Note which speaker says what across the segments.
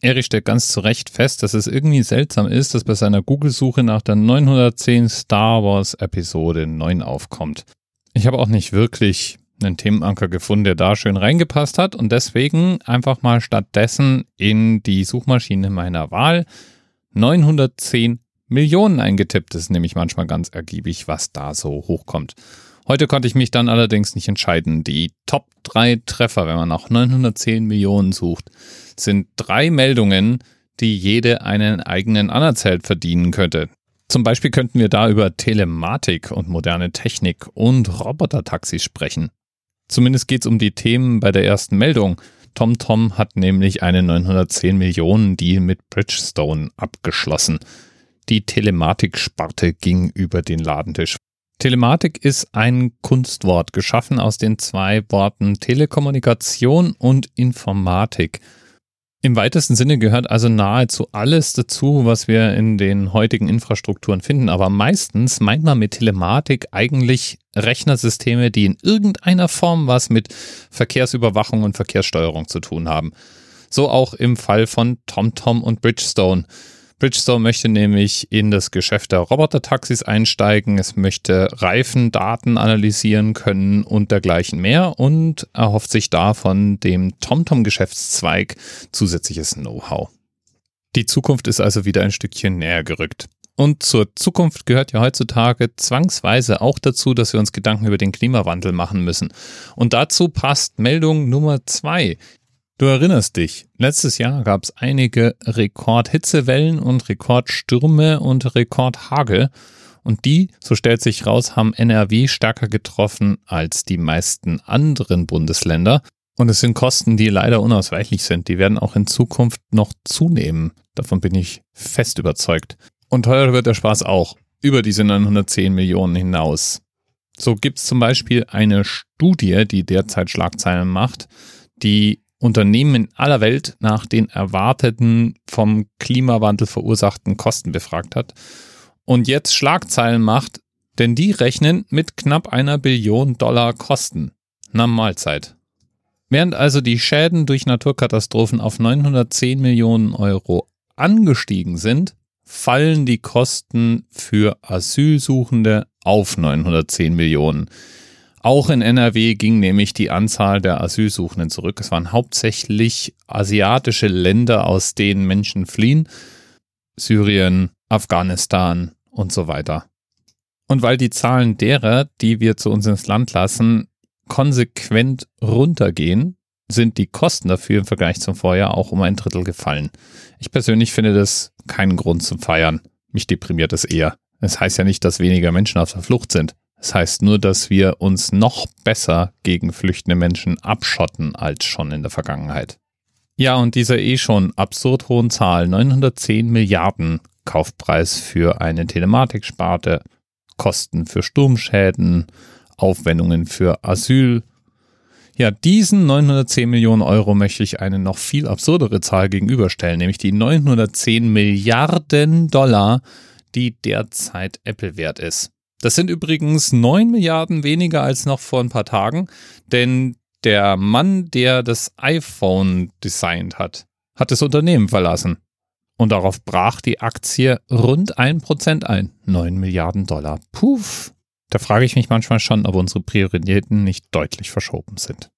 Speaker 1: Erich stellt ganz zu Recht fest, dass es irgendwie seltsam ist, dass bei seiner Google-Suche nach der 910 Star Wars Episode 9 aufkommt. Ich habe auch nicht wirklich einen Themenanker gefunden, der da schön reingepasst hat und deswegen einfach mal stattdessen in die Suchmaschine meiner Wahl 910 Millionen eingetippt. Das ist nämlich manchmal ganz ergiebig, was da so hochkommt. Heute konnte ich mich dann allerdings nicht entscheiden. Die Top 3 Treffer, wenn man nach 910 Millionen sucht, sind drei Meldungen, die jede einen eigenen Anerzählt verdienen könnte. Zum Beispiel könnten wir da über Telematik und moderne Technik und Robotertaxis sprechen. Zumindest geht es um die Themen bei der ersten Meldung. TomTom hat nämlich einen 910 Millionen Deal mit Bridgestone abgeschlossen. Die Telematik-Sparte ging über den Ladentisch. Telematik ist ein Kunstwort, geschaffen aus den zwei Worten Telekommunikation und Informatik. Im weitesten Sinne gehört also nahezu alles dazu, was wir in den heutigen Infrastrukturen finden. Aber meistens meint man mit Telematik eigentlich Rechnersysteme, die in irgendeiner Form was mit Verkehrsüberwachung und Verkehrssteuerung zu tun haben. So auch im Fall von TomTom und Bridgestone. Bridgestone möchte nämlich in das Geschäft der Robotertaxis einsteigen. Es möchte Reifendaten analysieren können und dergleichen mehr und erhofft sich da von dem TomTom-Geschäftszweig zusätzliches Know-how. Die Zukunft ist also wieder ein Stückchen näher gerückt. Und zur Zukunft gehört ja heutzutage zwangsweise auch dazu, dass wir uns Gedanken über den Klimawandel machen müssen. Und dazu passt Meldung Nummer zwei. Du erinnerst dich, letztes Jahr gab es einige Rekordhitzewellen und Rekordstürme und Rekordhagel. Und die, so stellt sich raus, haben NRW stärker getroffen als die meisten anderen Bundesländer. Und es sind Kosten, die leider unausweichlich sind. Die werden auch in Zukunft noch zunehmen. Davon bin ich fest überzeugt. Und teurer wird der Spaß auch. Über diese 910 Millionen hinaus. So gibt es zum Beispiel eine Studie, die derzeit Schlagzeilen macht, die Unternehmen in aller Welt nach den erwarteten vom Klimawandel verursachten Kosten befragt hat und jetzt Schlagzeilen macht, denn die rechnen mit knapp einer Billion Dollar Kosten. Na Mahlzeit. Während also die Schäden durch Naturkatastrophen auf 910 Millionen Euro angestiegen sind, fallen die Kosten für Asylsuchende auf 910 Millionen. Auch in NRW ging nämlich die Anzahl der Asylsuchenden zurück. Es waren hauptsächlich asiatische Länder, aus denen Menschen fliehen. Syrien, Afghanistan und so weiter. Und weil die Zahlen derer, die wir zu uns ins Land lassen, konsequent runtergehen, sind die Kosten dafür im Vergleich zum Vorjahr auch um ein Drittel gefallen. Ich persönlich finde das keinen Grund zum Feiern. Mich deprimiert es eher. Es heißt ja nicht, dass weniger Menschen auf der Flucht sind. Das heißt nur, dass wir uns noch besser gegen flüchtende Menschen abschotten als schon in der Vergangenheit. Ja, und dieser eh schon absurd hohen Zahl, 910 Milliarden Kaufpreis für eine Telematiksparte, Kosten für Sturmschäden, Aufwendungen für Asyl. Ja, diesen 910 Millionen Euro möchte ich eine noch viel absurdere Zahl gegenüberstellen, nämlich die 910 Milliarden Dollar, die derzeit Apple wert ist. Das sind übrigens 9 Milliarden weniger als noch vor ein paar Tagen, denn der Mann, der das iPhone designt hat, hat das Unternehmen verlassen. Und darauf brach die Aktie rund 1% ein. 9 Milliarden Dollar. Puff. Da frage ich mich manchmal schon, ob unsere Prioritäten nicht deutlich verschoben sind.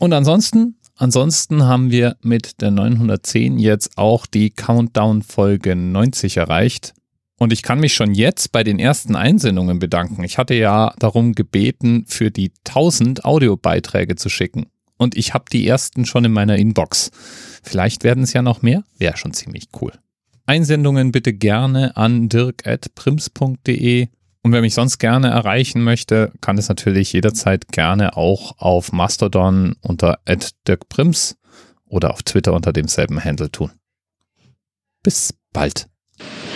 Speaker 1: Und ansonsten, ansonsten haben wir mit der 910 jetzt auch die Countdown-Folge 90 erreicht. Und ich kann mich schon jetzt bei den ersten Einsendungen bedanken. Ich hatte ja darum gebeten, für die 1000 Audiobeiträge zu schicken. Und ich habe die ersten schon in meiner Inbox. Vielleicht werden es ja noch mehr. Wäre schon ziemlich cool. Einsendungen bitte gerne an dirk.prims.de. Und wer mich sonst gerne erreichen möchte, kann es natürlich jederzeit gerne auch auf Mastodon unter dirkprims oder auf Twitter unter demselben Handle tun. Bis bald.